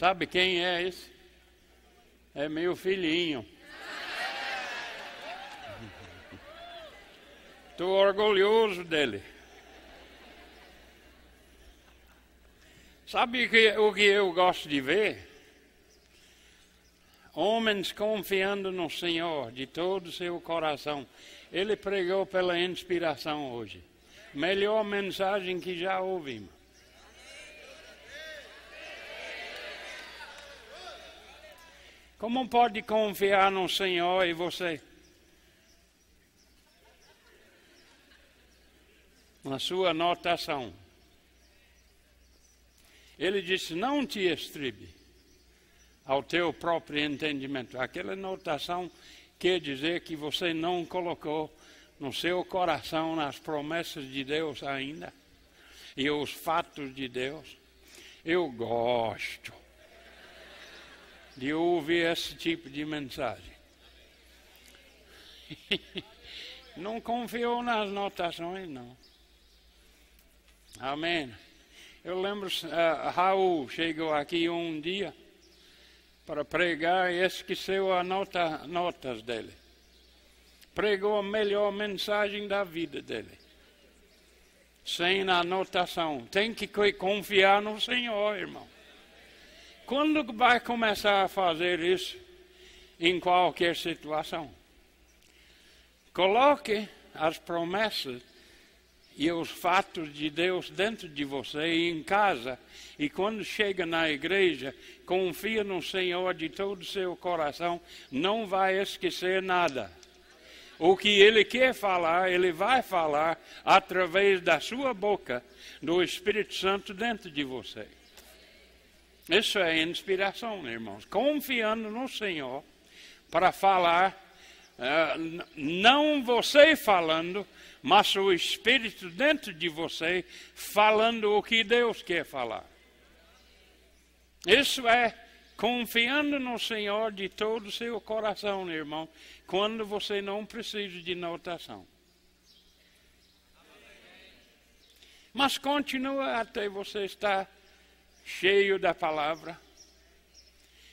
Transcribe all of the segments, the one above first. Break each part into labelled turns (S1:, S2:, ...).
S1: Sabe quem é esse? É meu filhinho. Estou orgulhoso dele. Sabe o que eu gosto de ver? Homens confiando no Senhor de todo o seu coração. Ele pregou pela inspiração hoje. Melhor mensagem que já ouvimos. Como pode confiar no Senhor e você? Na sua anotação. Ele disse: Não te estribe ao teu próprio entendimento. Aquela anotação quer dizer que você não colocou no seu coração as promessas de Deus ainda e os fatos de Deus. Eu gosto de ouvir esse tipo de mensagem. não confiou nas notações, não. Amém. Eu lembro, uh, Raul chegou aqui um dia para pregar e esqueceu as nota, notas dele. Pregou a melhor mensagem da vida dele. Sem anotação. Tem que confiar no Senhor, irmão. Quando vai começar a fazer isso? Em qualquer situação. Coloque as promessas e os fatos de Deus dentro de você e em casa. E quando chega na igreja, confia no Senhor de todo o seu coração, não vai esquecer nada. O que ele quer falar, ele vai falar através da sua boca, do Espírito Santo dentro de você. Isso é inspiração, irmãos. Confiando no Senhor para falar, uh, não você falando, mas o Espírito dentro de você falando o que Deus quer falar. Isso é confiando no Senhor de todo o seu coração, irmão, quando você não precisa de notação. Mas continua até você estar cheio da palavra.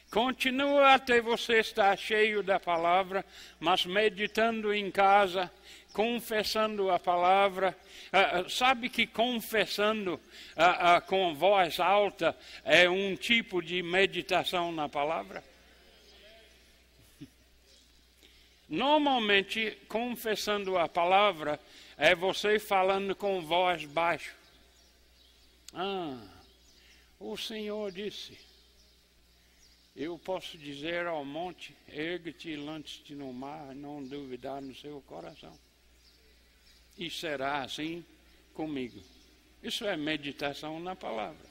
S1: Continua até você estar cheio da palavra, mas meditando em casa, confessando a palavra. Uh, sabe que confessando uh, uh, com voz alta é um tipo de meditação na palavra? Normalmente, confessando a palavra é você falando com voz baixa. Ah, o Senhor disse. Eu posso dizer ao monte, ergue-te e lance-te no mar, não duvidar no seu coração e será assim comigo. Isso é meditação na palavra.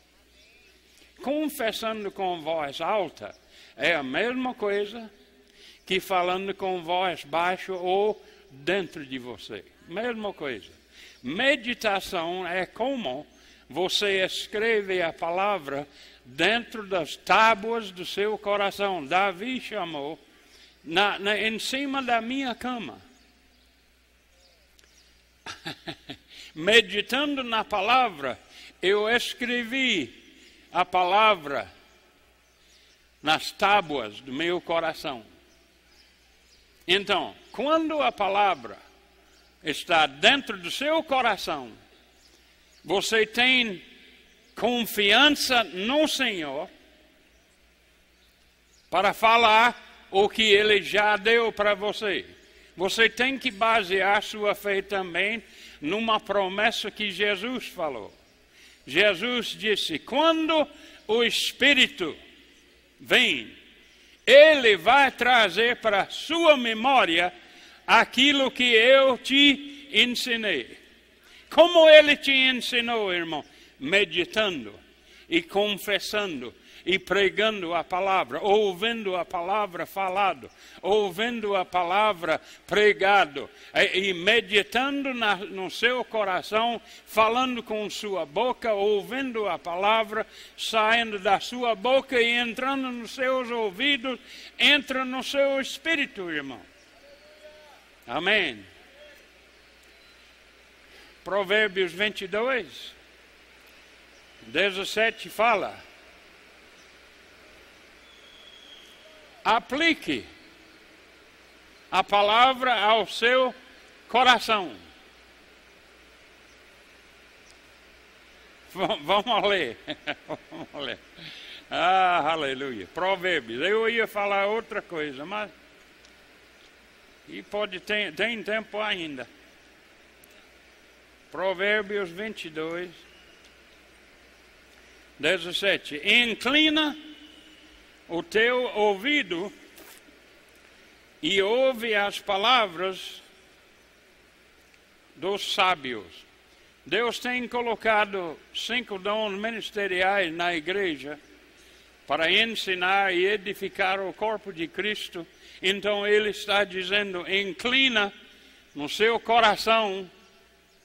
S1: Confessando com voz alta é a mesma coisa que falando com voz baixa ou dentro de você. Mesma coisa. Meditação é como você escreve a palavra dentro das tábuas do seu coração. Davi chamou na, na, em cima da minha cama. meditando na palavra, eu escrevi a palavra nas tábuas do meu coração. Então, quando a palavra está dentro do seu coração, você tem confiança no Senhor para falar o que Ele já deu para você. Você tem que basear sua fé também numa promessa que Jesus falou. Jesus disse: quando o Espírito vem, ele vai trazer para sua memória aquilo que eu te ensinei. Como ele te ensinou, irmão? Meditando e confessando e pregando a palavra, ouvindo a palavra falado, ouvindo a palavra pregado e, meditando na, no seu coração, falando com sua boca, ouvindo a palavra saindo da sua boca e entrando nos seus ouvidos, entra no seu espírito, irmão. Amém. Provérbios 22, 17 fala aplique a palavra ao seu coração. Vamos ler. Vamos ler. Ah, aleluia. Provérbios. Eu ia falar outra coisa, mas. E pode ter, tem tempo ainda. Provérbios 22, 17. Inclina o teu ouvido e ouve as palavras dos sábios. Deus tem colocado cinco dons ministeriais na igreja para ensinar e edificar o corpo de Cristo. Então ele está dizendo: inclina no seu coração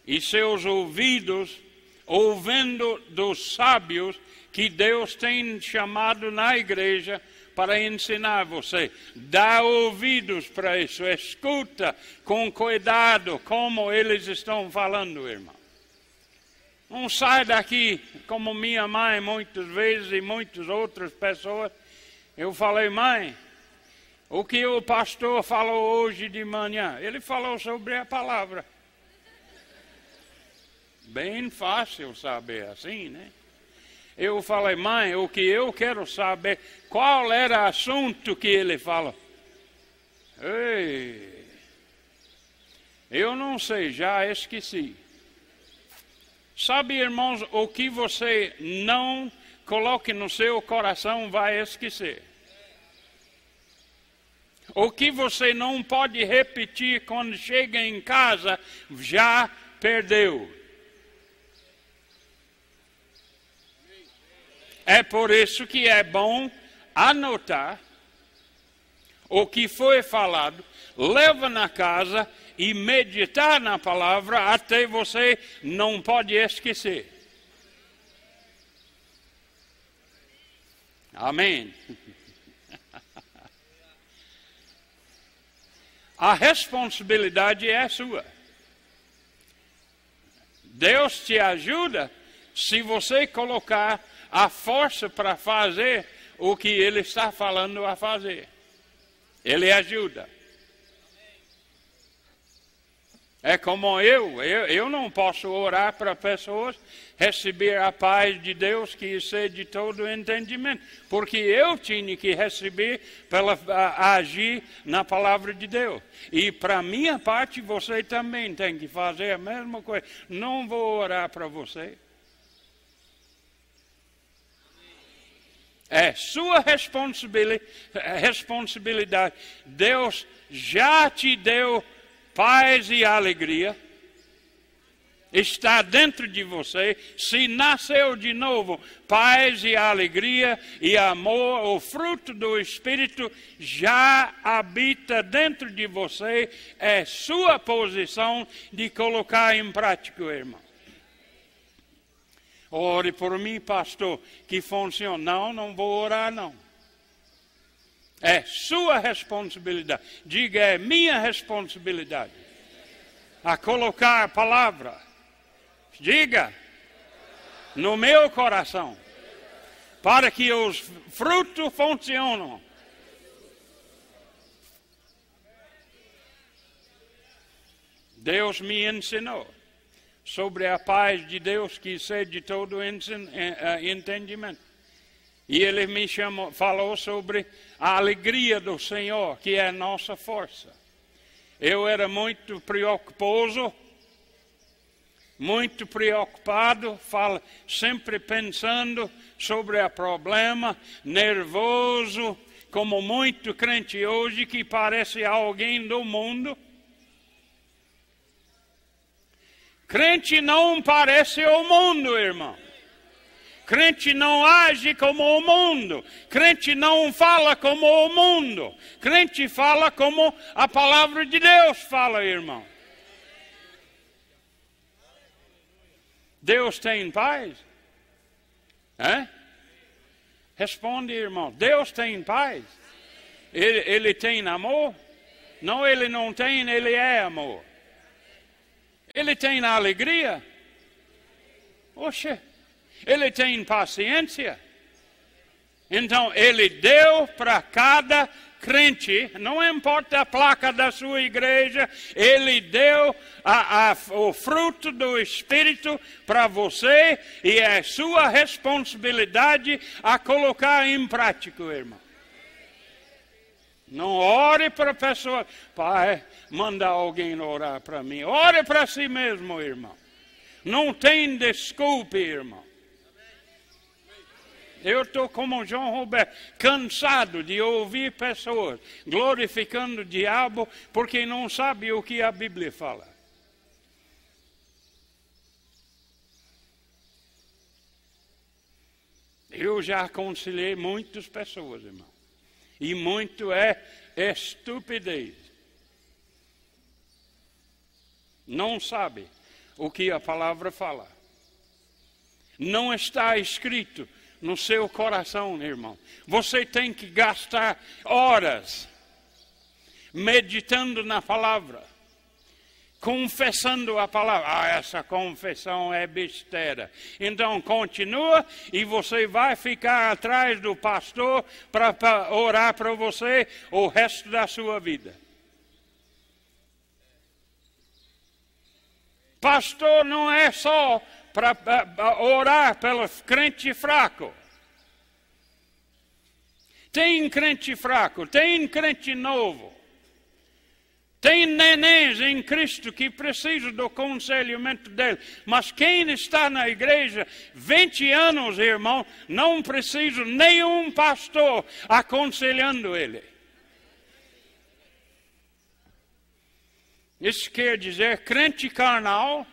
S1: e seus ouvidos, ouvindo dos sábios que Deus tem chamado na igreja para ensinar você. Dá ouvidos para isso, escuta com cuidado como eles estão falando, irmão. Não sai daqui como minha mãe muitas vezes e muitas outras pessoas. Eu falei, mãe, o que o pastor falou hoje de manhã? Ele falou sobre a palavra. Bem fácil saber assim, né? Eu falei, mãe, o que eu quero saber, qual era o assunto que ele fala? Ei, eu não sei, já esqueci. Sabe, irmãos, o que você não coloque no seu coração vai esquecer. O que você não pode repetir quando chega em casa, já perdeu. É por isso que é bom anotar o que foi falado, leva na casa e meditar na palavra até você não pode esquecer. Amém. A responsabilidade é sua. Deus te ajuda se você colocar a força para fazer o que Ele está falando a fazer. Ele ajuda. É como eu, eu, eu não posso orar para pessoas receber a paz de Deus que excede todo entendimento, porque eu tinha que receber para agir na palavra de Deus. E para minha parte, você também tem que fazer a mesma coisa. Não vou orar para você. É sua responsabilidade. Deus já te deu paz e alegria está dentro de você, se nasceu de novo, paz e alegria e amor, o fruto do Espírito já habita dentro de você, é sua posição de colocar em prática, irmão. Ore por mim, pastor, que funciona. Não, não vou orar, não. É sua responsabilidade. Diga, é minha responsabilidade. A colocar a palavra. Diga, no meu coração. Para que os frutos funcionem. Deus me ensinou sobre a paz de Deus que excede todo eh, eh, entendimento. E ele me chamou, falou sobre a alegria do Senhor, que é a nossa força. Eu era muito preocupado, muito preocupado, falo, sempre pensando sobre o problema, nervoso, como muito crente hoje que parece alguém do mundo. Crente não parece o mundo, irmão. Crente não age como o mundo. Crente não fala como o mundo. Crente fala como a palavra de Deus fala, irmão. Deus tem paz? É? Responde, irmão. Deus tem paz? Ele, ele tem amor? Não, ele não tem, ele é amor. Ele tem alegria? Oxe. Ele tem paciência. Então, ele deu para cada crente, não importa a placa da sua igreja, ele deu a, a, o fruto do Espírito para você e é sua responsabilidade a colocar em prática, irmão. Não ore para a pessoa, pai, manda alguém orar para mim. Ore para si mesmo, irmão. Não tem desculpe, irmão. Eu estou como João Roberto, cansado de ouvir pessoas glorificando o diabo porque não sabe o que a Bíblia fala. Eu já aconselhei muitas pessoas, irmão. E muito é estupidez. Não sabe o que a palavra fala. Não está escrito no seu coração, irmão. Você tem que gastar horas meditando na palavra, confessando a palavra. Ah, essa confissão é besteira. Então continua e você vai ficar atrás do pastor para orar para você o resto da sua vida. Pastor não é só para orar pelo crente fraco. Tem crente fraco, tem crente novo. Tem nenéns em Cristo que precisam do conselhamento dele. Mas quem está na igreja 20 anos, irmão, não precisa nenhum pastor aconselhando ele. Isso quer dizer crente carnal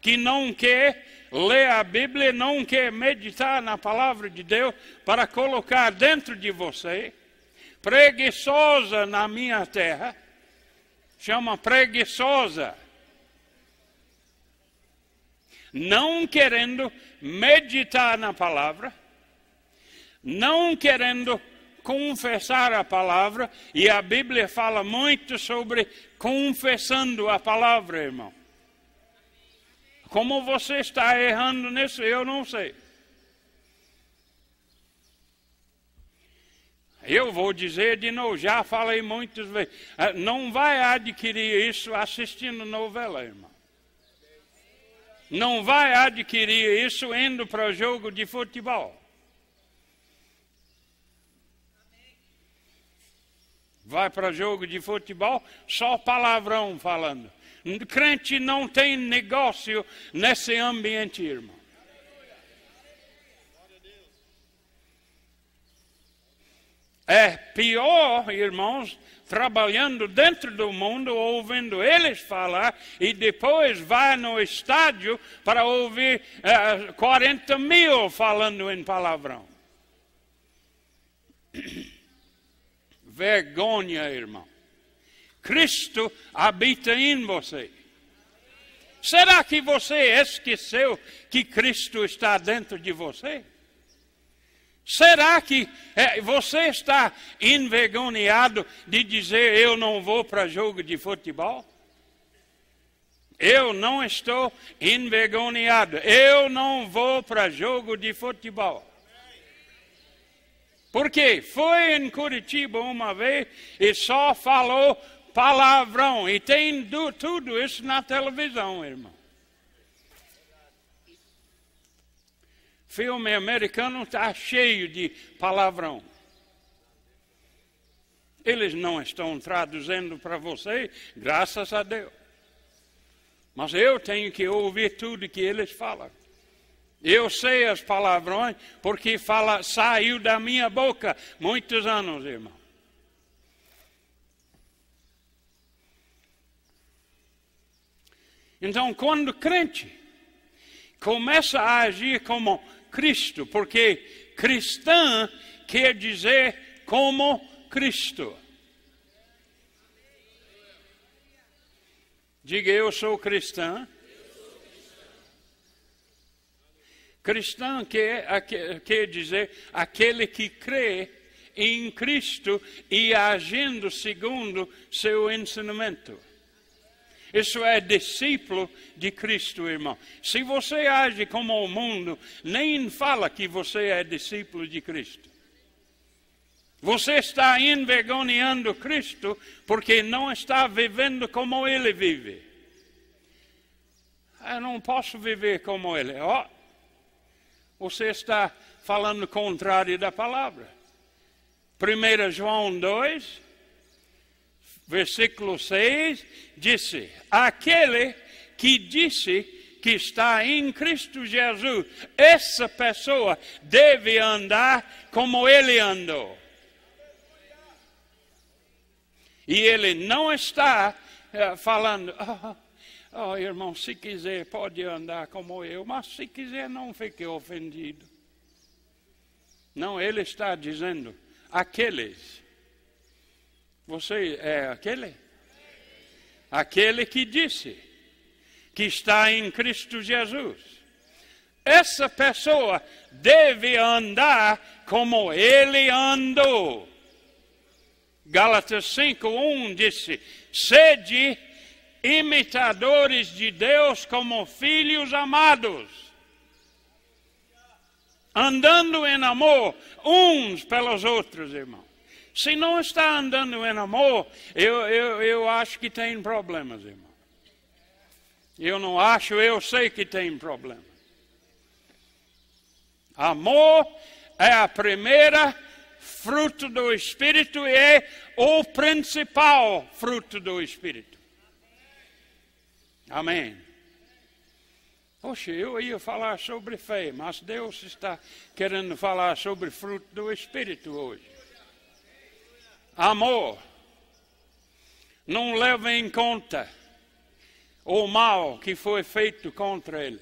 S1: que não quer ler a Bíblia, não quer meditar na palavra de Deus para colocar dentro de você, preguiçosa na minha terra, chama preguiçosa, não querendo meditar na palavra, não querendo confessar a palavra, e a Bíblia fala muito sobre confessando a palavra, irmão. Como você está errando nisso, eu não sei. Eu vou dizer de novo, já falei muitas vezes. Ah, não vai adquirir isso assistindo novela, irmão. Não vai adquirir isso indo para o jogo de futebol. Vai para jogo de futebol, só palavrão falando. Crente não tem negócio nesse ambiente, irmão. É pior, irmãos, trabalhando dentro do mundo, ouvindo eles falar, e depois vai no estádio para ouvir é, 40 mil falando em palavrão. Vergonha, irmão. Cristo habita em você. Será que você esqueceu que Cristo está dentro de você? Será que é, você está envergonhado de dizer eu não vou para jogo de futebol? Eu não estou envergonhado. Eu não vou para jogo de futebol. Porque foi em Curitiba uma vez e só falou palavrão. E tem do, tudo isso na televisão, irmão. Filme americano está cheio de palavrão. Eles não estão traduzindo para você, graças a Deus. Mas eu tenho que ouvir tudo que eles falam. Eu sei as palavrões porque fala, saiu da minha boca muitos anos, irmão. Então, quando crente começa a agir como Cristo, porque cristã quer dizer como Cristo. Diga eu sou cristã. Cristão quer, quer dizer aquele que crê em Cristo e agindo segundo seu ensinamento. Isso é discípulo de Cristo, irmão. Se você age como o mundo, nem fala que você é discípulo de Cristo. Você está envergonhando Cristo porque não está vivendo como Ele vive. Eu não posso viver como Ele. Oh, você está falando contrário da palavra. 1 João 2, versículo 6, disse: Aquele que disse que está em Cristo Jesus, essa pessoa deve andar como ele andou. E ele não está uh, falando, oh, oh, irmão, se quiser pode andar como eu, mas se quiser não fique ofendido. Não, ele está dizendo, aqueles. Você é aquele? Aquele que disse que está em Cristo Jesus. Essa pessoa deve andar como ele andou. Gálatas 5:1 disse: "Sede imitadores de Deus como filhos amados, andando em amor uns pelos outros, irmão. Se não está andando em amor, eu, eu, eu acho que tem problemas, irmão. Eu não acho, eu sei que tem problema. Amor é a primeira fruto do Espírito e é o principal fruto do Espírito. Amém. Poxa, eu ia falar sobre fé, mas Deus está querendo falar sobre fruto do Espírito hoje. Amor. Não leva em conta o mal que foi feito contra ele.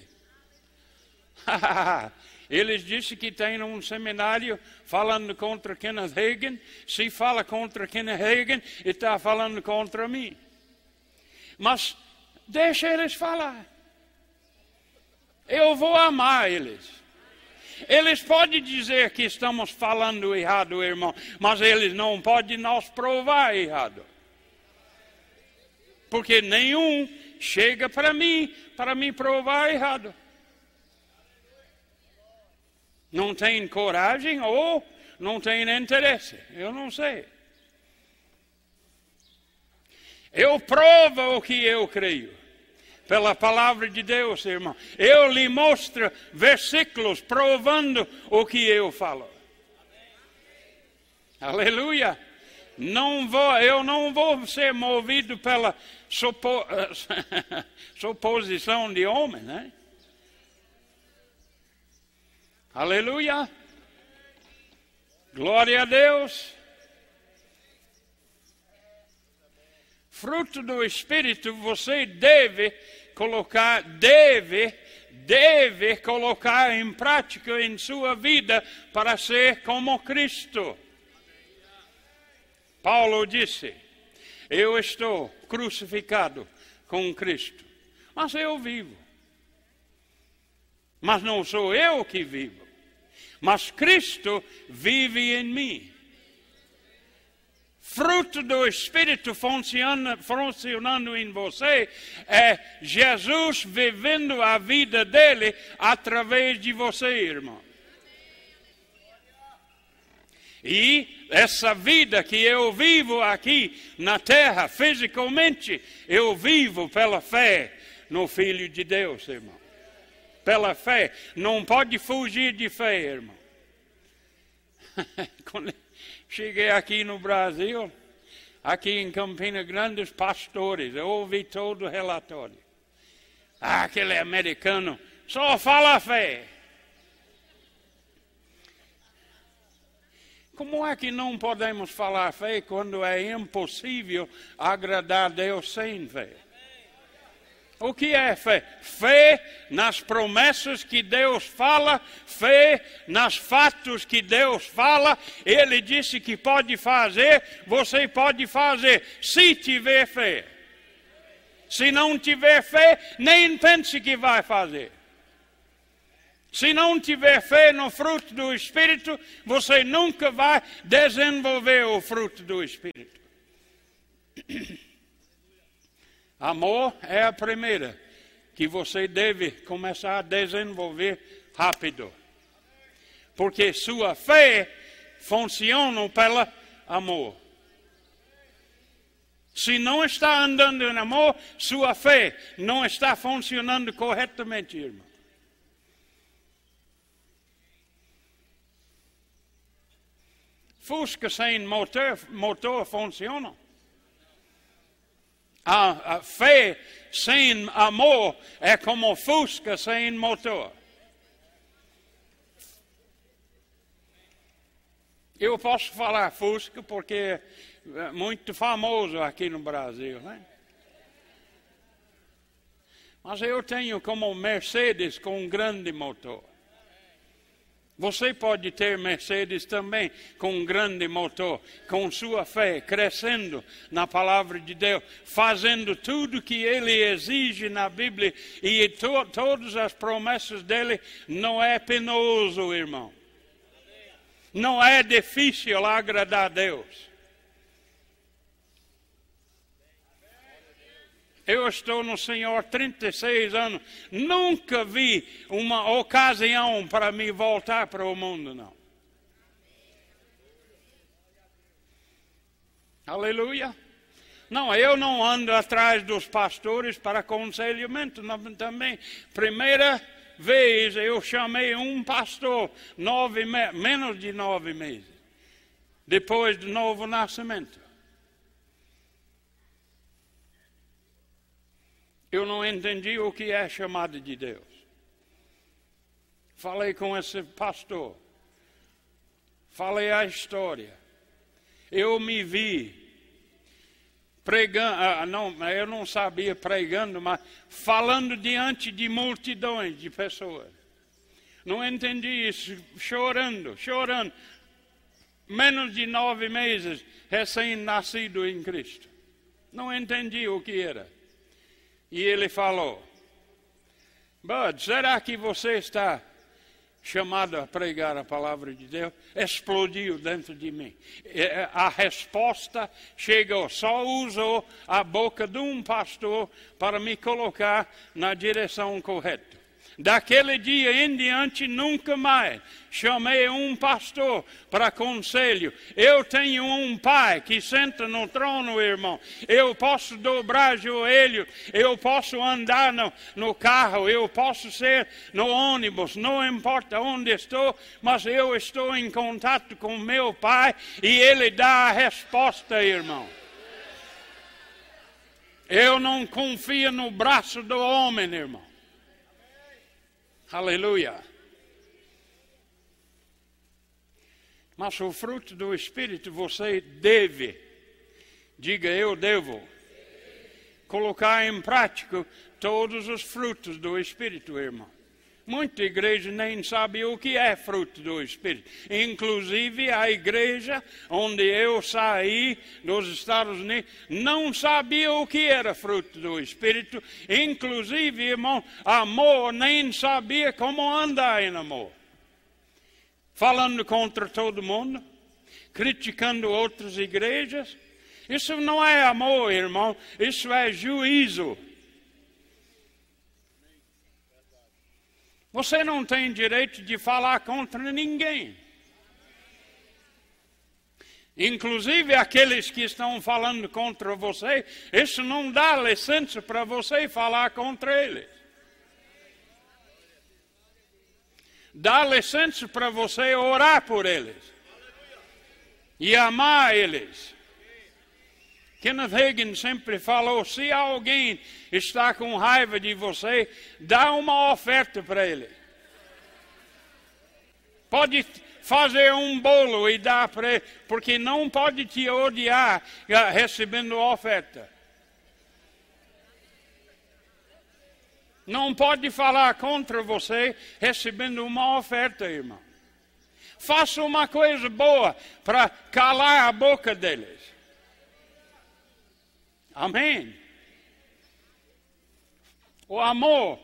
S1: Eles dizem que tem um seminário falando contra Kenneth Hagin. Se fala contra Kenneth Hagin, está falando contra mim. Mas deixa eles falar. Eu vou amar eles. Eles podem dizer que estamos falando errado, irmão, mas eles não podem nos provar errado. Porque nenhum chega para mim para me provar errado não tem coragem ou não tem interesse. Eu não sei. Eu provo o que eu creio. Pela palavra de Deus, irmão. Eu lhe mostro versículos provando o que eu falo. Aleluia. Não vou, eu não vou ser movido pela supo, suposição de homem, né? Aleluia! Glória a Deus! Fruto do Espírito você deve colocar, deve, deve colocar em prática em sua vida para ser como Cristo. Paulo disse: Eu estou crucificado com Cristo, mas eu vivo. Mas não sou eu que vivo mas Cristo vive em mim. Fruto do Espírito funcionando, em você é Jesus vivendo a vida dele através de você, irmão. E essa vida que eu vivo aqui na terra, fisicamente, eu vivo pela fé no Filho de Deus, irmão pela fé. Não pode fugir de fé, irmão. Quando cheguei aqui no Brasil, aqui em Campina Grande, os pastores, eu ouvi todo o relatório. Ah, aquele americano só fala fé. Como é que não podemos falar fé quando é impossível agradar a Deus sem fé? O que é fé? Fé nas promessas que Deus fala, fé nos fatos que Deus fala. Ele disse que pode fazer, você pode fazer, se tiver fé. Se não tiver fé, nem pense que vai fazer. Se não tiver fé no fruto do Espírito, você nunca vai desenvolver o fruto do Espírito. Amor é a primeira que você deve começar a desenvolver rápido. Porque sua fé funciona pelo amor. Se não está andando em amor, sua fé não está funcionando corretamente, irmão. Fusca sem motor, motor funciona. A, a fé sem amor é como Fusca sem motor. Eu posso falar Fusca porque é muito famoso aqui no Brasil, né? Mas eu tenho como Mercedes com um grande motor. Você pode ter Mercedes também com um grande motor, com sua fé crescendo na palavra de Deus, fazendo tudo que ele exige na Bíblia e to, todas as promessas dele. Não é penoso, irmão. Não é difícil agradar a Deus. Eu estou no Senhor 36 anos. Nunca vi uma ocasião para me voltar para o mundo, não. Aleluia. Não, eu não ando atrás dos pastores para aconselhamento também. Primeira vez eu chamei um pastor, nove, menos de nove meses, depois do novo nascimento. Eu não entendi o que é chamada de Deus. Falei com esse pastor. Falei a história. Eu me vi pregando, ah, não, eu não sabia pregando, mas falando diante de multidões de pessoas. Não entendi isso, chorando, chorando. Menos de nove meses, recém-nascido em Cristo. Não entendi o que era. E ele falou: Bud, será que você está chamado a pregar a palavra de Deus? Explodiu dentro de mim. É, a resposta chegou, só usou a boca de um pastor para me colocar na direção correta. Daquele dia em diante, nunca mais chamei um pastor para conselho. Eu tenho um pai que senta no trono, irmão. Eu posso dobrar joelho, eu posso andar no, no carro, eu posso ser no ônibus, não importa onde estou, mas eu estou em contato com meu pai e ele dá a resposta, irmão. Eu não confio no braço do homem, irmão. Aleluia. Mas o fruto do Espírito você deve, diga eu devo, colocar em prática todos os frutos do Espírito, irmão. Muita igreja nem sabe o que é fruto do Espírito. Inclusive a igreja onde eu saí dos Estados Unidos não sabia o que era fruto do Espírito. Inclusive, irmão, amor nem sabia como andar em amor. Falando contra todo mundo, criticando outras igrejas. Isso não é amor, irmão, isso é juízo. Você não tem direito de falar contra ninguém. Inclusive aqueles que estão falando contra você, isso não dá licença para você falar contra eles. Dá licença para você orar por eles e amar eles. Kenneth Hagin sempre falou: se alguém está com raiva de você, dá uma oferta para ele. Pode fazer um bolo e dar para ele, porque não pode te odiar ah, recebendo oferta. Não pode falar contra você recebendo uma oferta, irmão. Faça uma coisa boa para calar a boca deles. Amém. O amor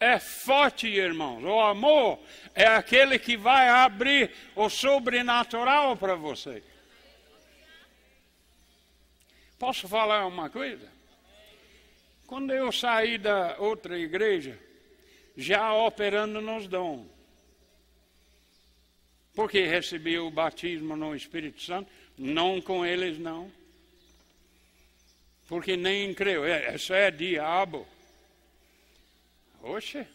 S1: é forte, irmãos. O amor é aquele que vai abrir o sobrenatural para você. Posso falar uma coisa? Quando eu saí da outra igreja, já operando nos dons, Porque recebi o batismo no Espírito Santo, não com eles não. Porque nem creio, é, isso é diabo. Oxe.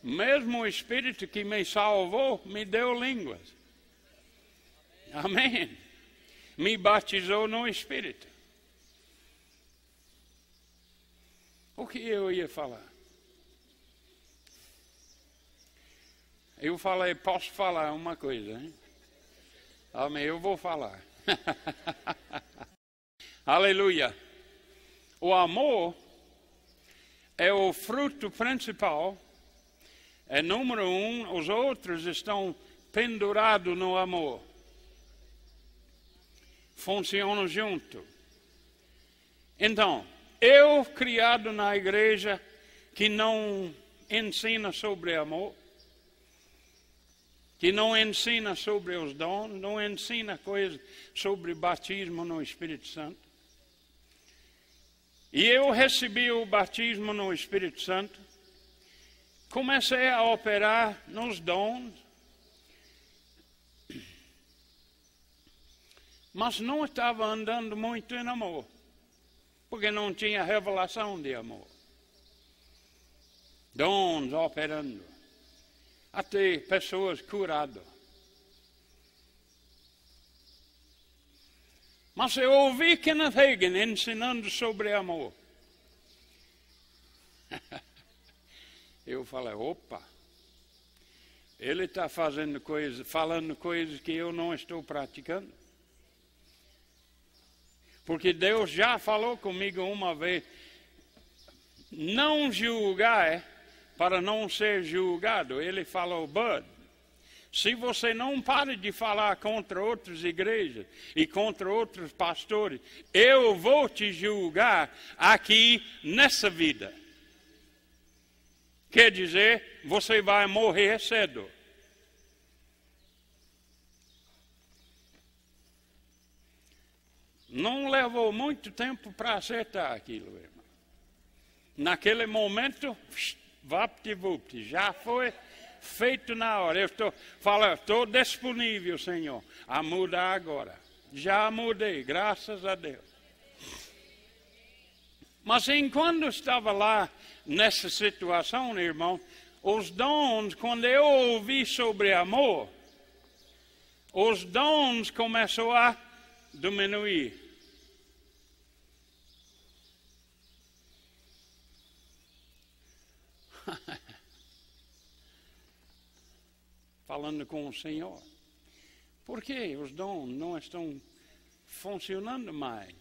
S1: Mesmo o Espírito que me salvou me deu línguas. Amém. Me batizou no Espírito. O que eu ia falar? Eu falei, posso falar uma coisa, hein? Amém, eu vou falar. Aleluia. O amor é o fruto principal, é número um, os outros estão pendurados no amor. Funcionam junto. Então, eu criado na igreja que não ensina sobre amor, que não ensina sobre os dons, não ensina coisas sobre batismo no Espírito Santo. E eu recebi o batismo no Espírito Santo, comecei a operar nos dons, mas não estava andando muito em amor, porque não tinha revelação de amor. Dons operando até pessoas curadas. Mas eu ouvi Kenneth Hagin ensinando sobre amor. eu falei, opa, ele está fazendo coisas, falando coisas que eu não estou praticando. Porque Deus já falou comigo uma vez, não julgar é para não ser julgado. Ele falou, Bud, se você não para de falar contra outras igrejas e contra outros pastores, eu vou te julgar aqui nessa vida. Quer dizer, você vai morrer cedo. Não levou muito tempo para acertar aquilo, irmão. Naquele momento, VaptVupt, já foi feito na hora. Eu estou falando, estou disponível, Senhor, a mudar agora. Já mudei, graças a Deus. Mas enquanto estava lá nessa situação, irmão, os dons, quando eu ouvi sobre amor, os dons começaram a diminuir. Falando com o Senhor. Por que os dons não estão funcionando mais?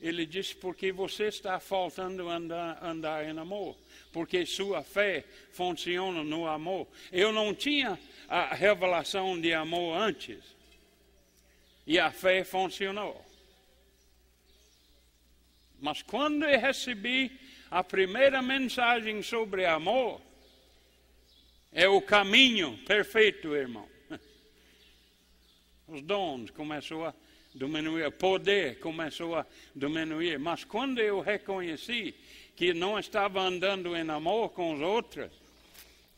S1: Ele disse, porque você está faltando andar, andar em amor. Porque sua fé funciona no amor. Eu não tinha a revelação de amor antes. E a fé funcionou. Mas quando eu recebi a primeira mensagem sobre amor é o caminho perfeito, irmão. Os dons começou a diminuir, o poder começou a diminuir. Mas quando eu reconheci que não estava andando em amor com os outros,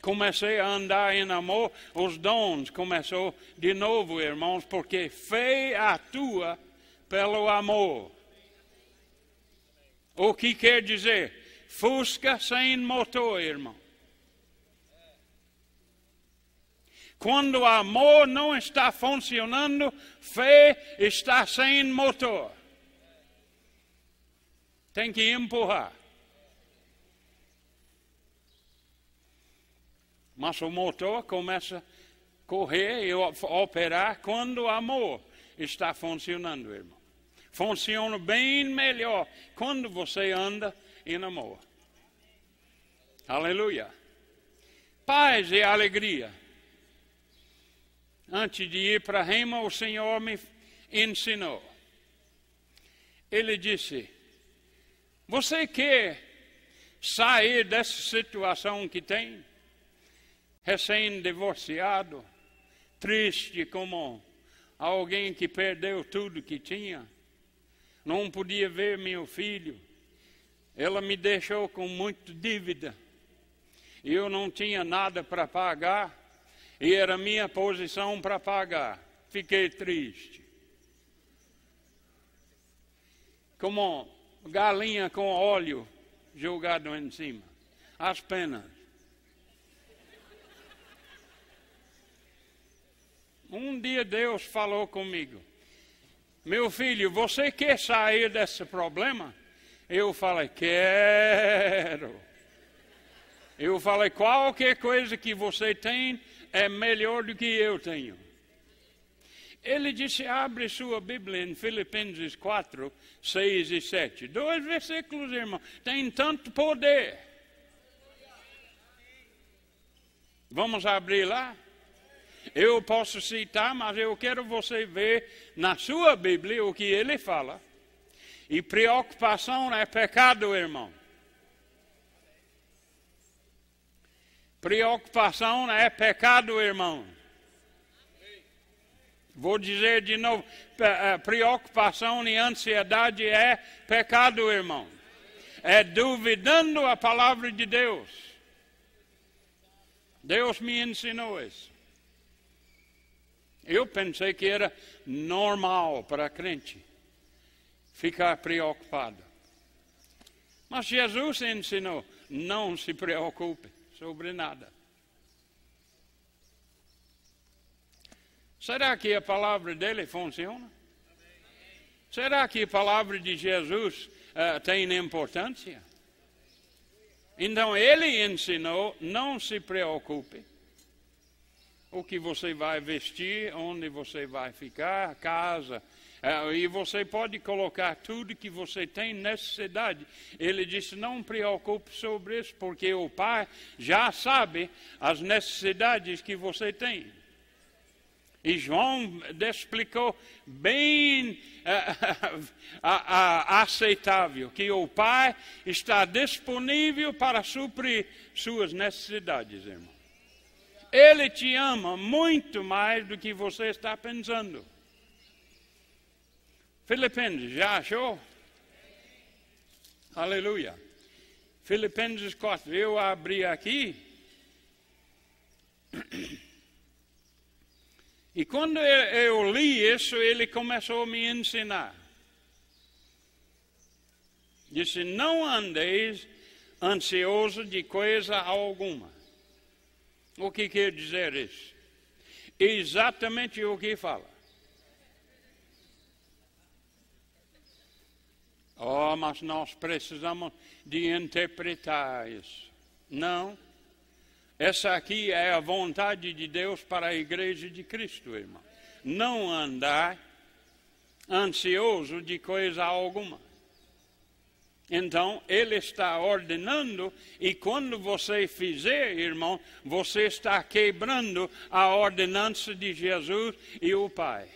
S1: comecei a andar em amor, os dons começou de novo, irmãos, porque fé atua pelo amor. O que quer dizer? Fusca sem motor, irmão. Quando o amor não está funcionando, fé está sem motor. Tem que empurrar. Mas o motor começa a correr e operar quando o amor está funcionando, irmão. Funciona bem melhor quando você anda em amor. Aleluia. Paz e alegria. Antes de ir para Rema, o Senhor me ensinou. Ele disse: Você quer sair dessa situação que tem? Recém-divorciado, triste como alguém que perdeu tudo que tinha, não podia ver meu filho ela me deixou com muita dívida. Eu não tinha nada para pagar. E era minha posição para pagar. Fiquei triste. Como galinha com óleo jogado em cima. As penas. Um dia Deus falou comigo: Meu filho, você quer sair desse problema? Eu falei: Quero. Eu falei: Qualquer coisa que você tem é melhor do que eu tenho. Ele disse: abre sua Bíblia em Filipenses 4, 6 e 7. Dois versículos, irmão. Tem tanto poder. Vamos abrir lá? Eu posso citar, mas eu quero você ver na sua Bíblia o que ele fala. E preocupação é pecado, irmão. Preocupação é pecado, irmão. Vou dizer de novo: eh, preocupação e ansiedade é pecado, irmão. É duvidando a palavra de Deus. Deus me ensinou isso. Eu pensei que era normal para crente ficar preocupado. Mas Jesus ensinou: não se preocupe sobre nada. Será que a palavra dele funciona? Será que a palavra de Jesus uh, tem importância? Então ele ensinou: não se preocupe o que você vai vestir, onde você vai ficar, casa. Uh, e você pode colocar tudo que você tem necessidade. Ele disse: não preocupe sobre isso, porque o Pai já sabe as necessidades que você tem. E João explicou bem uh, uh, aceitável que o Pai está disponível para suprir suas necessidades, irmão. Ele te ama muito mais do que você está pensando. Filipenses, já achou? Aleluia. Filipenses 4, eu abri aqui. E quando eu li isso, ele começou a me ensinar. Disse: Não andeis ansioso de coisa alguma. O que quer dizer isso? Exatamente o que fala. Oh, mas nós precisamos de interpretar isso. Não. Essa aqui é a vontade de Deus para a igreja de Cristo, irmão. Não andar ansioso de coisa alguma. Então, ele está ordenando, e quando você fizer, irmão, você está quebrando a ordenança de Jesus e o Pai.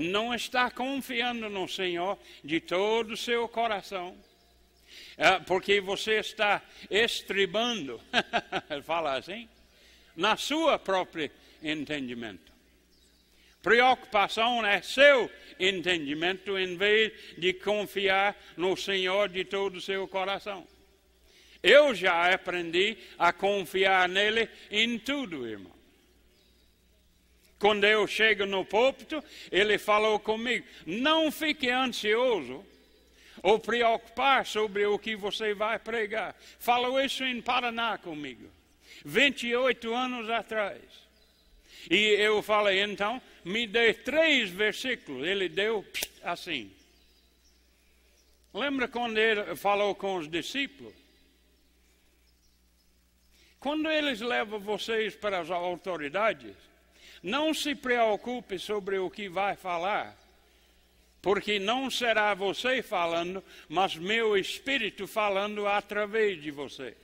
S1: Não está confiando no Senhor de todo o seu coração, é, porque você está estribando, fala assim, na sua própria entendimento. Preocupação é seu entendimento em vez de confiar no Senhor de todo o seu coração. Eu já aprendi a confiar nele em tudo, irmão. Quando eu chego no púlpito, ele falou comigo: não fique ansioso ou preocupar sobre o que você vai pregar. Falou isso em Paraná comigo, 28 anos atrás. E eu falei, então, me dê três versículos. Ele deu assim. Lembra quando ele falou com os discípulos? Quando eles levam vocês para as autoridades, não se preocupe sobre o que vai falar, porque não será você falando, mas meu espírito falando através de você.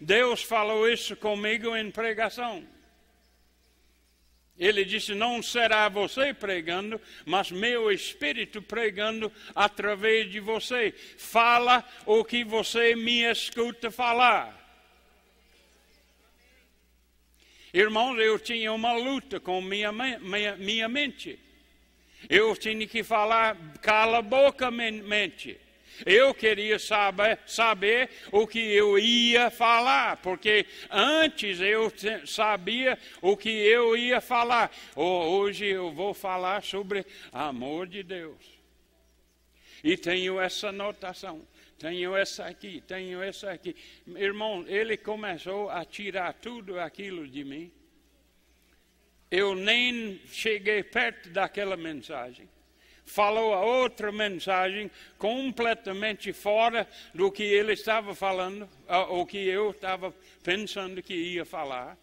S1: Deus falou isso comigo em pregação. Ele disse: Não será você pregando, mas meu espírito pregando através de você. Fala o que você me escuta falar. Irmãos, eu tinha uma luta com minha, minha, minha mente. Eu tinha que falar, cala a boca, mente. Eu queria saber, saber o que eu ia falar, porque antes eu sabia o que eu ia falar. Hoje eu vou falar sobre amor de Deus. E tenho essa notação. Tenho essa aqui, tenho essa aqui. Irmão, ele começou a tirar tudo aquilo de mim. Eu nem cheguei perto daquela mensagem falou a outra mensagem completamente fora do que ele estava falando, ou que eu estava pensando que ia falar.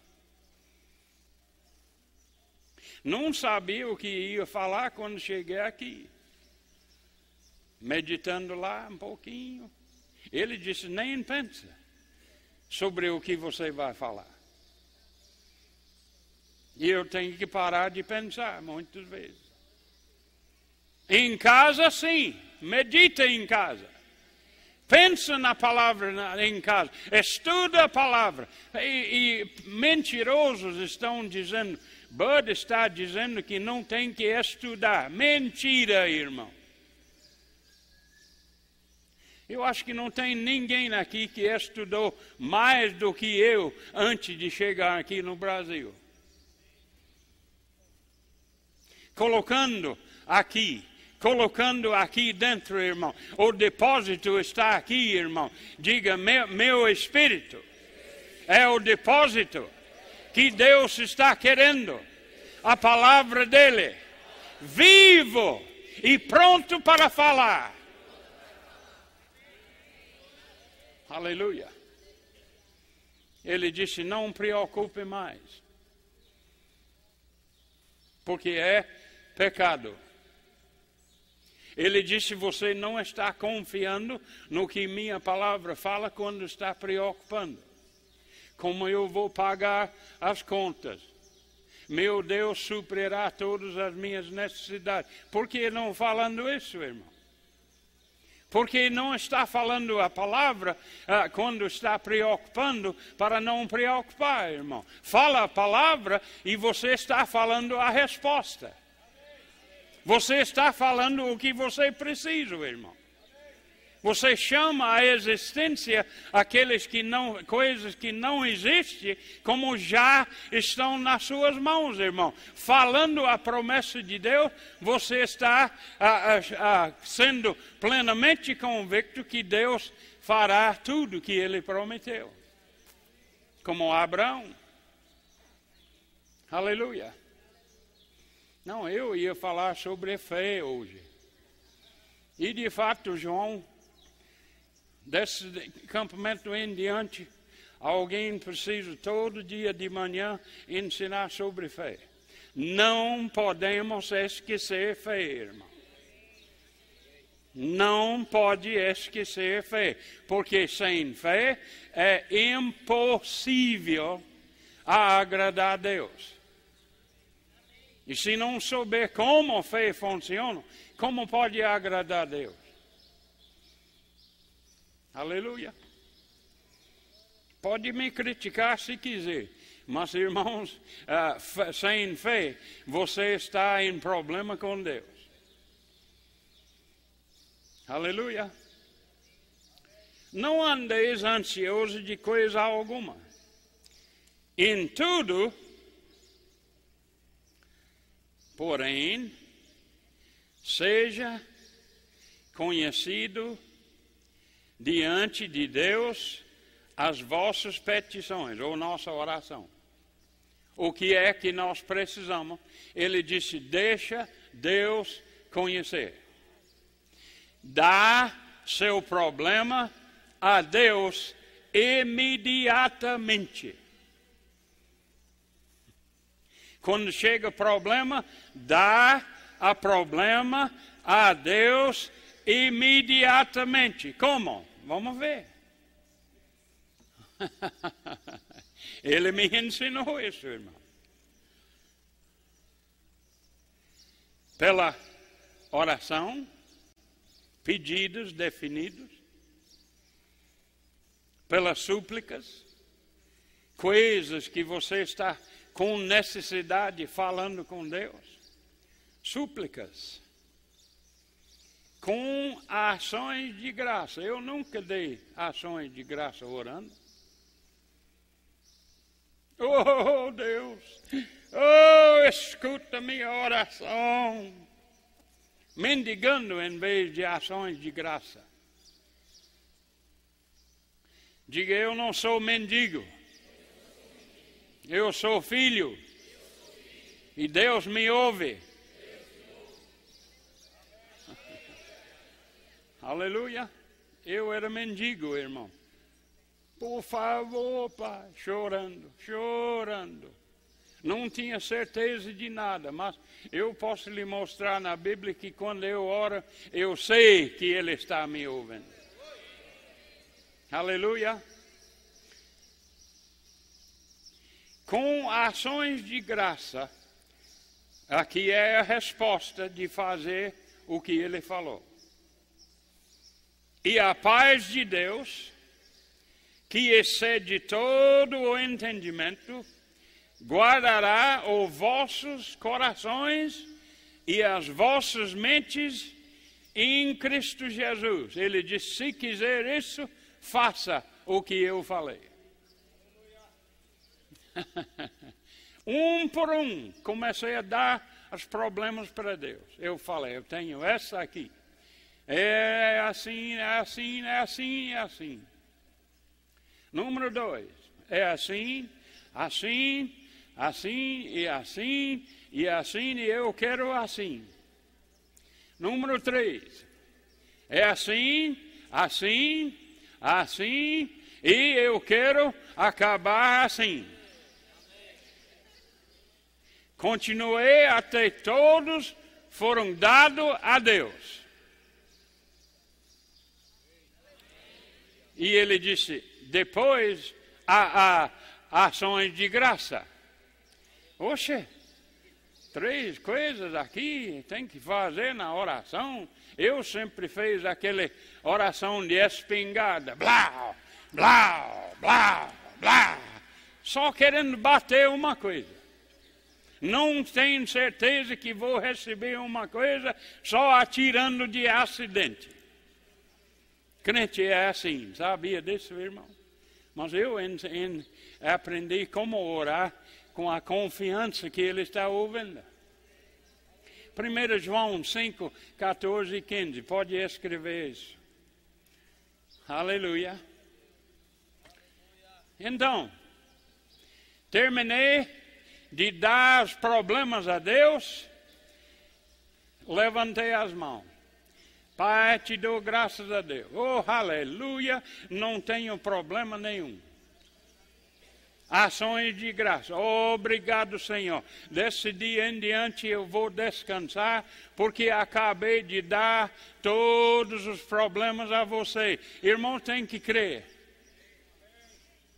S1: Não sabia o que ia falar quando cheguei aqui. Meditando lá um pouquinho, ele disse: nem pensa sobre o que você vai falar. E eu tenho que parar de pensar muitas vezes. Em casa, sim. Medita em casa. Pensa na palavra em casa. Estuda a palavra. E, e mentirosos estão dizendo, Bud está dizendo que não tem que estudar. Mentira, irmão. Eu acho que não tem ninguém aqui que estudou mais do que eu antes de chegar aqui no Brasil. Colocando aqui colocando aqui dentro, irmão. O depósito está aqui, irmão. Diga, meu, meu espírito é o depósito que Deus está querendo. A palavra dele, vivo e pronto para falar. Aleluia. Ele disse: Não preocupe mais, porque é pecado. Ele disse: Você não está confiando no que minha palavra fala quando está preocupando. Como eu vou pagar as contas? Meu Deus suprirá todas as minhas necessidades. Por que não falando isso, irmão? Porque não está falando a palavra ah, quando está preocupando para não preocupar, irmão. Fala a palavra e você está falando a resposta. Você está falando o que você precisa, irmão. Você chama a existência aqueles que não, coisas que não existem, como já estão nas suas mãos, irmão. Falando a promessa de Deus, você está a, a, a, sendo plenamente convicto que Deus fará tudo que Ele prometeu. Como Abraão. Aleluia. Não, eu ia falar sobre fé hoje. E de fato, João, desse campamento em diante, alguém precisa todo dia de manhã ensinar sobre fé. Não podemos esquecer fé, irmão. Não pode esquecer fé, porque sem fé é impossível agradar a Deus. E se não souber como a fé funciona, como pode agradar a Deus? Aleluia. Pode me criticar se quiser, mas irmãos, uh, sem fé, você está em problema com Deus. Aleluia. Não andeis ansioso de coisa alguma. Em tudo, Porém, seja conhecido diante de Deus as vossas petições ou nossa oração. O que é que nós precisamos? Ele disse: deixa Deus conhecer. Dá seu problema a Deus imediatamente. Quando chega problema, dá a problema a Deus imediatamente. Como? Vamos ver. Ele me ensinou isso, irmão. Pela oração, pedidos definidos, pelas súplicas, coisas que você está com necessidade falando com Deus. Súplicas. Com ações de graça. Eu nunca dei ações de graça orando. Oh, Deus! Oh, escuta minha oração! Mendigando em vez de ações de graça. Diga, eu não sou mendigo. Eu sou filho. E Deus me ouve. Aleluia. Eu era mendigo, irmão. Por favor, pai. Chorando, chorando. Não tinha certeza de nada, mas eu posso lhe mostrar na Bíblia que quando eu oro, eu sei que Ele está me ouvindo. Aleluia. Com ações de graça, aqui é a resposta de fazer o que Ele falou. E a paz de Deus, que excede todo o entendimento, guardará os vossos corações e as vossas mentes em Cristo Jesus. Ele disse: se quiser isso, faça o que eu falei. um por um, comecei a dar os problemas para Deus. Eu falei: eu tenho essa aqui. É assim, é assim, é assim, é assim. Número dois, é assim, assim, assim e assim e assim e eu quero assim. Número três, é assim, assim, assim e eu quero acabar assim. Continuei até todos foram dados a Deus. E ele disse: depois há, há ações de graça. Oxe, três coisas aqui tem que fazer na oração. Eu sempre fiz aquela oração de espingarda, blá, blá, blá, blá, só querendo bater uma coisa. Não tenho certeza que vou receber uma coisa só atirando de acidente. Crente é assim, sabia disso, irmão? Mas eu en, en, aprendi como orar com a confiança que Ele está ouvindo. 1 João 5, 14 e 15, pode escrever isso. Aleluia. Então, terminei de dar os problemas a Deus, levantei as mãos. Pai, te dou graças a Deus. Oh, aleluia, não tenho problema nenhum. Ações de graça. Oh, obrigado, Senhor. Desse dia em diante eu vou descansar, porque acabei de dar todos os problemas a você. Irmão, tem que crer.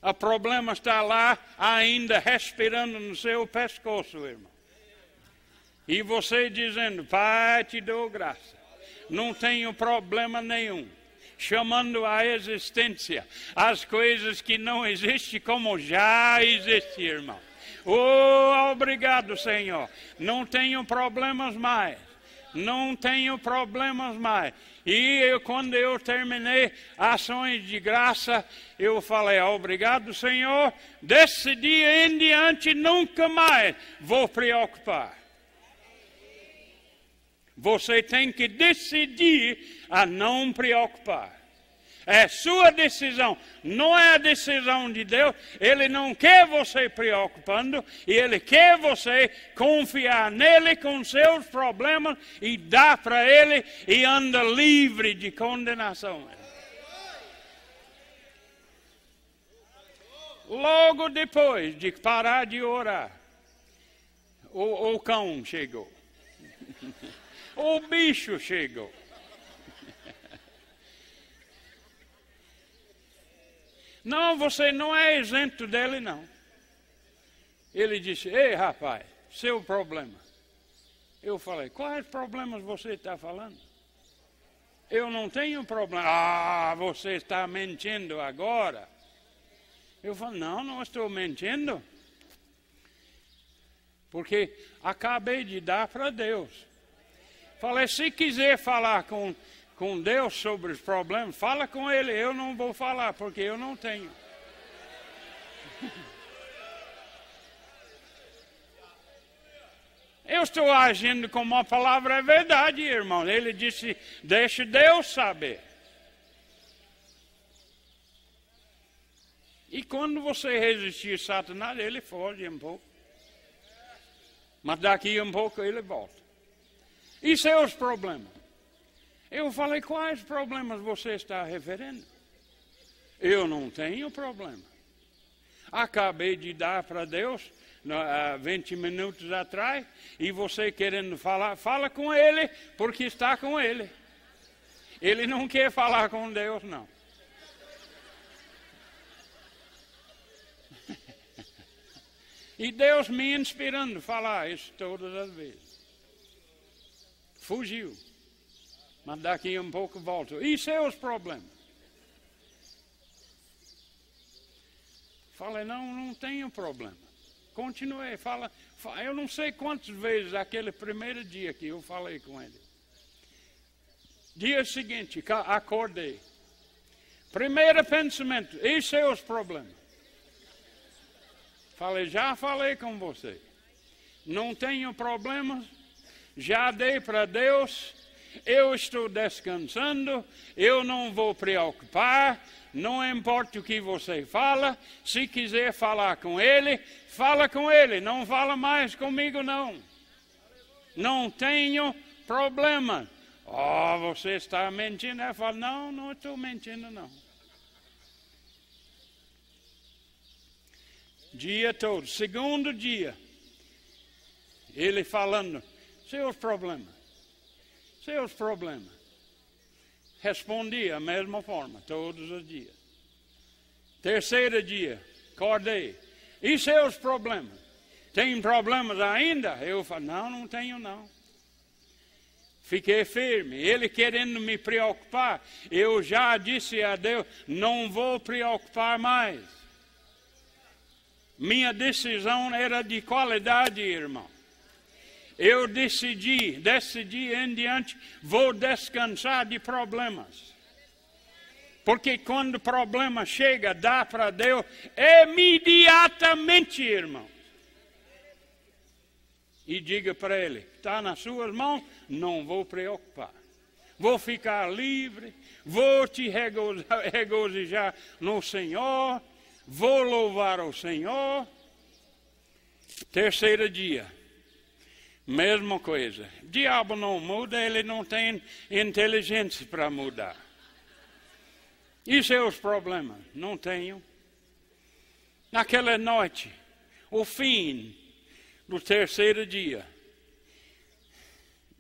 S1: O problema está lá ainda respirando no seu pescoço, irmão. E você dizendo, Pai, te dou graça não tenho problema nenhum. Chamando à existência as coisas que não existem como já existem, irmão. Oh, obrigado, Senhor. Não tenho problemas mais. Não tenho problemas mais. E eu, quando eu terminei ações de graça, eu falei: Obrigado, Senhor. Desse dia em diante, nunca mais vou preocupar. Você tem que decidir a não preocupar. É sua decisão, não é a decisão de Deus. Ele não quer você preocupando, e Ele quer você confiar nele com seus problemas e dar para Ele e anda livre de condenação. Logo depois de parar de orar, o, o cão chegou. O bicho chegou. Não, você não é isento dele, não. Ele disse: Ei, rapaz, seu problema. Eu falei: Quais problemas você está falando? Eu não tenho problema. Ah, você está mentindo agora. Eu falei: Não, não estou mentindo. Porque acabei de dar para Deus. Falei, se quiser falar com, com Deus sobre os problemas, fala com Ele. Eu não vou falar, porque eu não tenho. Eu estou agindo como a palavra é verdade, irmão. Ele disse: deixe Deus saber. E quando você resistir a Satanás, ele foge um pouco. Mas daqui um pouco ele volta. E seus problemas? Eu falei, quais problemas você está referindo? Eu não tenho problema. Acabei de dar para Deus há 20 minutos atrás, e você querendo falar, fala com ele, porque está com ele. Ele não quer falar com Deus, não. E Deus me inspirando a falar isso todas as vezes. Fugiu. Mas daqui um pouco volta. E seus problemas? Falei, não, não tenho problema. Continuei, fala, eu não sei quantas vezes aquele primeiro dia que eu falei com ele. Dia seguinte, acordei. Primeiro pensamento, e seus problemas? Falei, já falei com você. Não tenho problemas. Já dei para Deus. Eu estou descansando. Eu não vou preocupar. Não importa o que você fala. Se quiser falar com Ele, fala com Ele. Não fala mais comigo, não. Não tenho problema. Oh, você está mentindo? Eu falo, não, não estou mentindo, não. dia todo. Segundo dia, ele falando, seus problemas, seus problemas. Respondia a mesma forma, todos os dias. Terceiro dia, acordei. E seus problemas? Tem problemas ainda? Eu falei, não, não tenho não. Fiquei firme. Ele querendo me preocupar, eu já disse a Deus, não vou preocupar mais. Minha decisão era de qualidade, irmão. Eu decidi, decidi em diante, vou descansar de problemas. Porque quando o problema chega, dá para Deus imediatamente, irmão. E diga para ele: está nas suas mãos, não vou preocupar. Vou ficar livre, vou te regozijar no Senhor vou louvar o Senhor. Terceiro dia, mesma coisa. Diabo não muda, ele não tem inteligência para mudar. E seus problemas? Não tenho. Naquela noite, o fim do terceiro dia,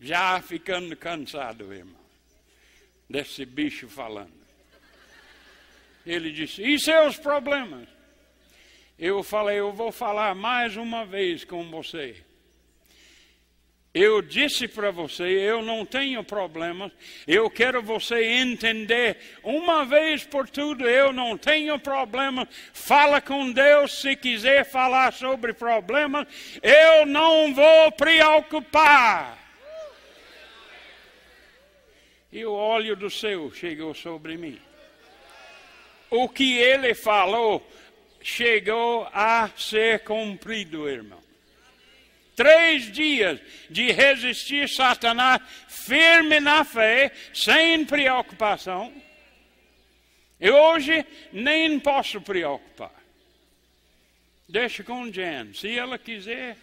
S1: já ficando cansado, irmão, desse bicho falando. Ele disse: E seus problemas? Eu falei: Eu vou falar mais uma vez com você. Eu disse para você, eu não tenho problemas, eu quero você entender uma vez por tudo, eu não tenho problemas. Fala com Deus se quiser falar sobre problemas, eu não vou preocupar. E o óleo do céu chegou sobre mim o que ele falou chegou a ser cumprido, irmão. Três dias de resistir Satanás firme na fé, sem preocupação. E hoje nem posso preocupar. Deixa com Jan. Se ela quiser,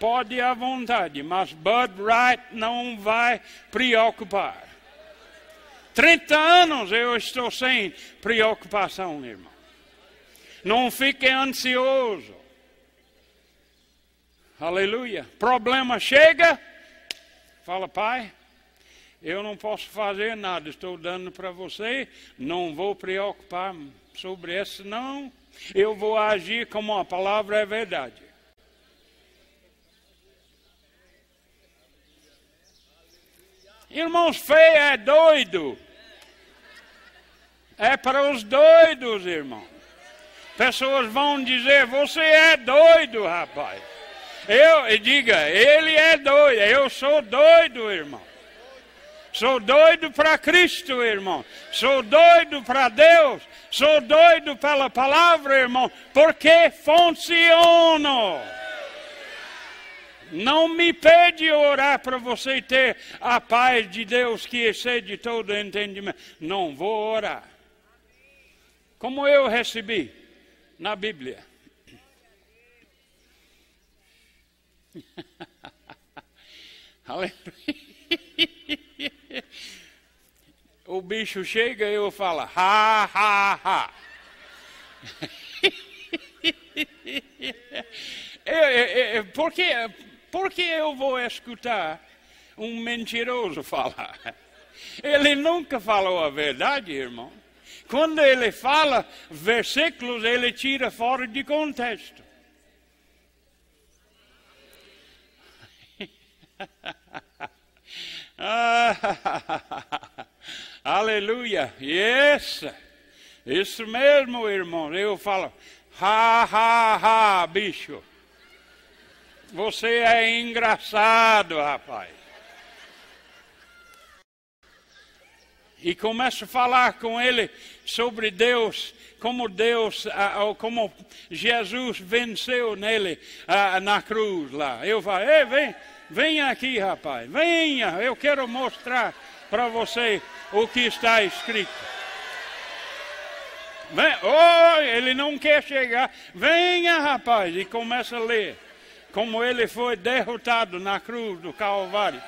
S1: pode à vontade, mas Bud Wright não vai preocupar. 30 anos eu estou sem preocupação, irmão. Não fique ansioso. Aleluia. Problema chega, fala, pai, eu não posso fazer nada, estou dando para você, não vou preocupar sobre isso, não. Eu vou agir como a palavra é verdade. Irmãos, fé é doido. É para os doidos, irmão. Pessoas vão dizer: Você é doido, rapaz. Eu diga, ele é doido, eu sou doido, irmão. Sou doido para Cristo, irmão. Sou doido para Deus. Sou doido pela palavra, irmão, porque funciona. Não me pede orar para você ter a paz de Deus que excede todo entendimento. Não vou orar. Como eu recebi na Bíblia. Aleluia. O bicho chega e eu falo, ha, ha, ha. por, que, por que eu vou escutar um mentiroso falar? Ele nunca falou a verdade, irmão. Quando ele fala versículos, ele tira fora de contexto. aleluia. Yes. Isso mesmo, irmão. Eu falo, ha, ha, ha, bicho. Você é engraçado, rapaz. E começo a falar com ele sobre Deus, como Deus, como Jesus venceu nele na cruz lá. Eu falo, ei, vem, venha aqui, rapaz, venha, eu quero mostrar para você o que está escrito. Vem, oh, ele não quer chegar. Venha, rapaz, e começa a ler como ele foi derrotado na cruz do Calvário.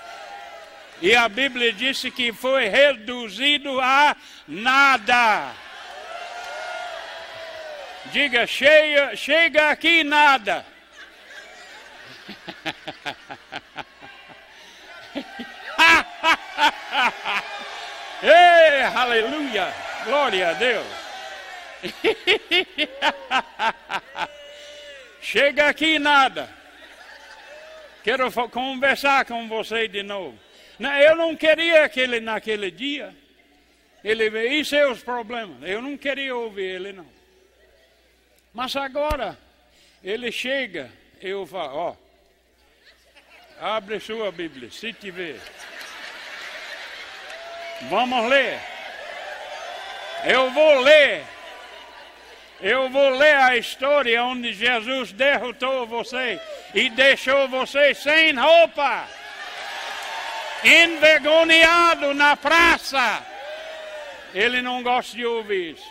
S1: E a Bíblia disse que foi reduzido a nada. Diga, cheia, chega aqui nada. Ei, aleluia! Glória a Deus! Chega aqui nada. Quero conversar com você de novo. Eu não queria aquele naquele dia. Ele veio, é os problemas. Eu não queria ouvir ele, não. Mas agora, ele chega, eu falo, ó, abre sua Bíblia, se tiver. Vamos ler. Eu vou ler. Eu vou ler a história onde Jesus derrotou você e deixou você sem roupa, envergonhado na praça. Ele não gosta de ouvir isso.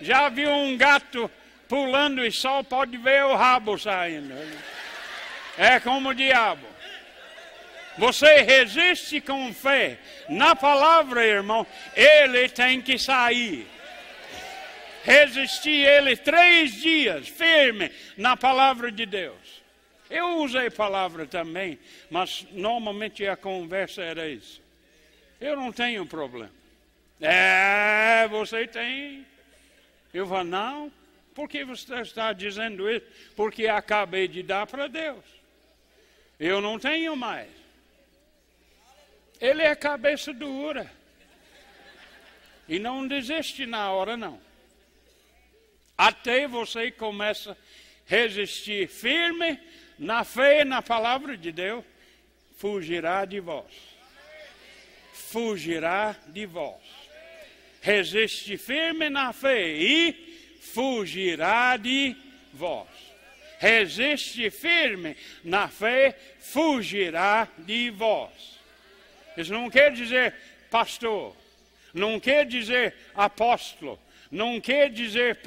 S1: Já viu um gato pulando e só pode ver o rabo saindo? É como o diabo. Você resiste com fé na palavra, irmão, ele tem que sair. Resistir ele três dias, firme na palavra de Deus. Eu usei palavra também, mas normalmente a conversa era isso. Eu não tenho problema. É, você tem. Eu falo, não, por que você está dizendo isso? Porque acabei de dar para Deus. Eu não tenho mais. Ele é cabeça dura. E não desiste na hora, não. Até você começa a resistir firme na fé e na palavra de Deus, fugirá de vós. Fugirá de vós. Resiste firme na fé e fugirá de vós resiste firme na fé, fugirá de vós. Isso não quer dizer pastor, não quer dizer apóstolo, não quer dizer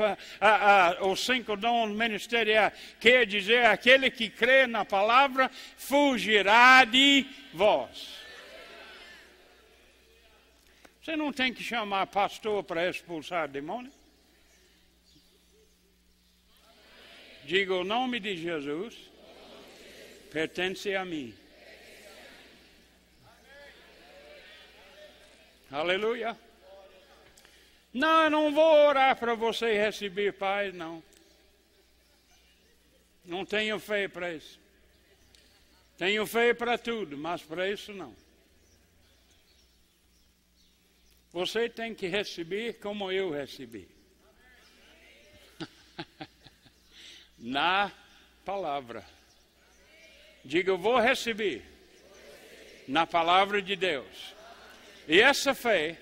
S1: os cinco dons ministeriais, quer dizer aquele que crê na palavra fugirá de vós. Você não tem que chamar pastor para expulsar demônio? Diga o nome de Jesus, pertence a mim. Aleluia. Não, eu não vou orar para você receber paz, não. Não tenho fé para isso. Tenho fé para tudo, mas para isso não. Você tem que receber como eu recebi. Na palavra. Diga, eu vou receber na palavra de Deus. E essa fé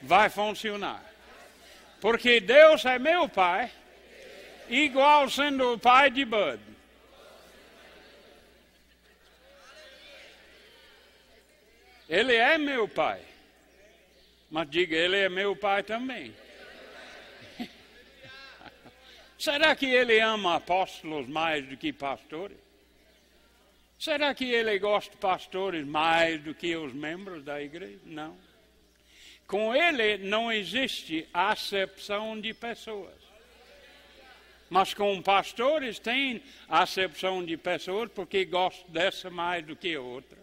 S1: vai funcionar. Porque Deus é meu pai, igual sendo o pai de Bud. Ele é meu pai. Mas diga, ele é meu pai também. Será que ele ama apóstolos mais do que pastores? Será que ele gosta de pastores mais do que os membros da igreja? Não. Com ele não existe acepção de pessoas. Mas com pastores tem acepção de pessoas porque gosta dessa mais do que outra.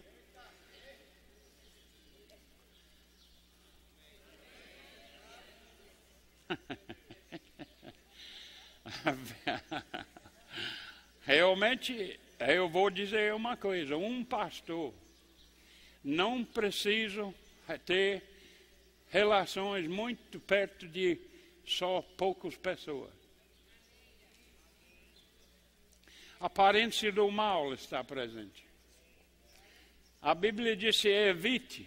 S1: Realmente eu vou dizer uma coisa: um pastor não precisa ter relações muito perto de só poucas pessoas. A aparência do mal está presente. A Bíblia diz: evite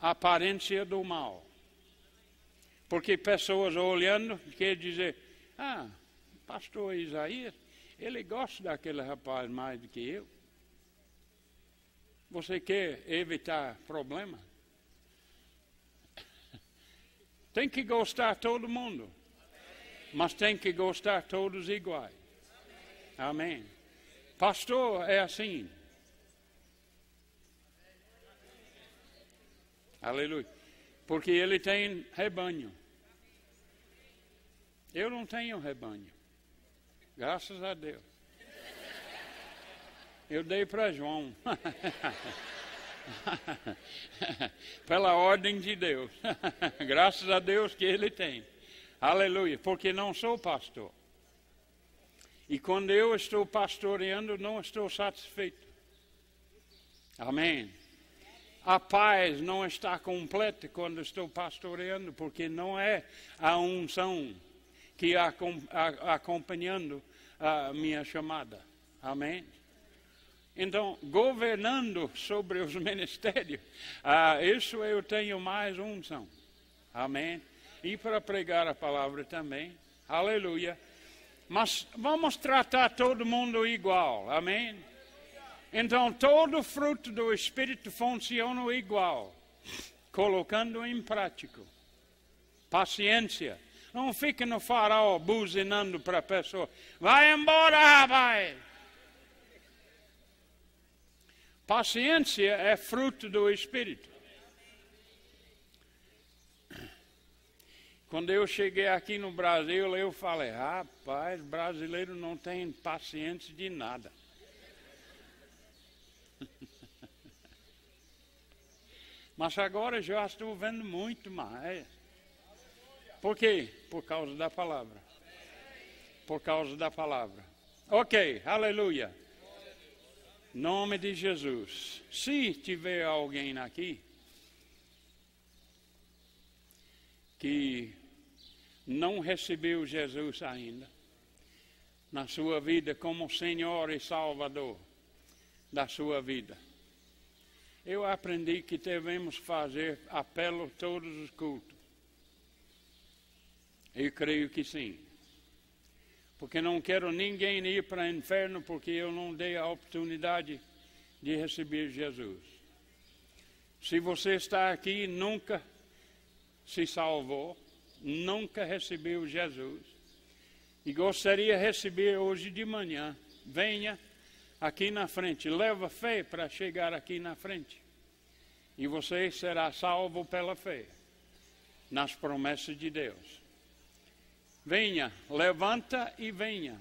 S1: a aparência do mal. Porque pessoas olhando quer dizer, ah, pastor Isaías, ele gosta daquele rapaz mais do que eu. Você quer evitar problema? Tem que gostar todo mundo. Mas tem que gostar todos iguais. Amém. Pastor é assim. Aleluia. Porque ele tem rebanho. Eu não tenho rebanho. Graças a Deus. Eu dei para João. Pela ordem de Deus. Graças a Deus que ele tem. Aleluia. Porque não sou pastor. E quando eu estou pastoreando, não estou satisfeito. Amém. A paz não está completa quando estou pastoreando, porque não é a unção que acompanhando a minha chamada. Amém? Então, governando sobre os ministérios, ah, isso eu tenho mais unção. Amém? E para pregar a palavra também. Aleluia. Mas vamos tratar todo mundo igual. Amém? Então, todo fruto do Espírito funciona igual, colocando em prática. Paciência, não fique no farol buzinando para a pessoa. Vai embora, rapaz. Paciência é fruto do Espírito. Quando eu cheguei aqui no Brasil, eu falei, rapaz, brasileiro não tem paciência de nada. Mas agora já estou vendo muito mais. Por quê? Por causa da palavra. Por causa da palavra. Ok, aleluia. Nome de Jesus. Se tiver alguém aqui que não recebeu Jesus ainda na sua vida como Senhor e Salvador da sua vida, eu aprendi que devemos fazer apelo todos os cultos. Eu creio que sim. Porque não quero ninguém ir para o inferno porque eu não dei a oportunidade de receber Jesus. Se você está aqui e nunca se salvou, nunca recebeu Jesus, e gostaria de receber hoje de manhã, venha aqui na frente, leva fé para chegar aqui na frente. E você será salvo pela fé nas promessas de Deus. Venha, levanta e venha.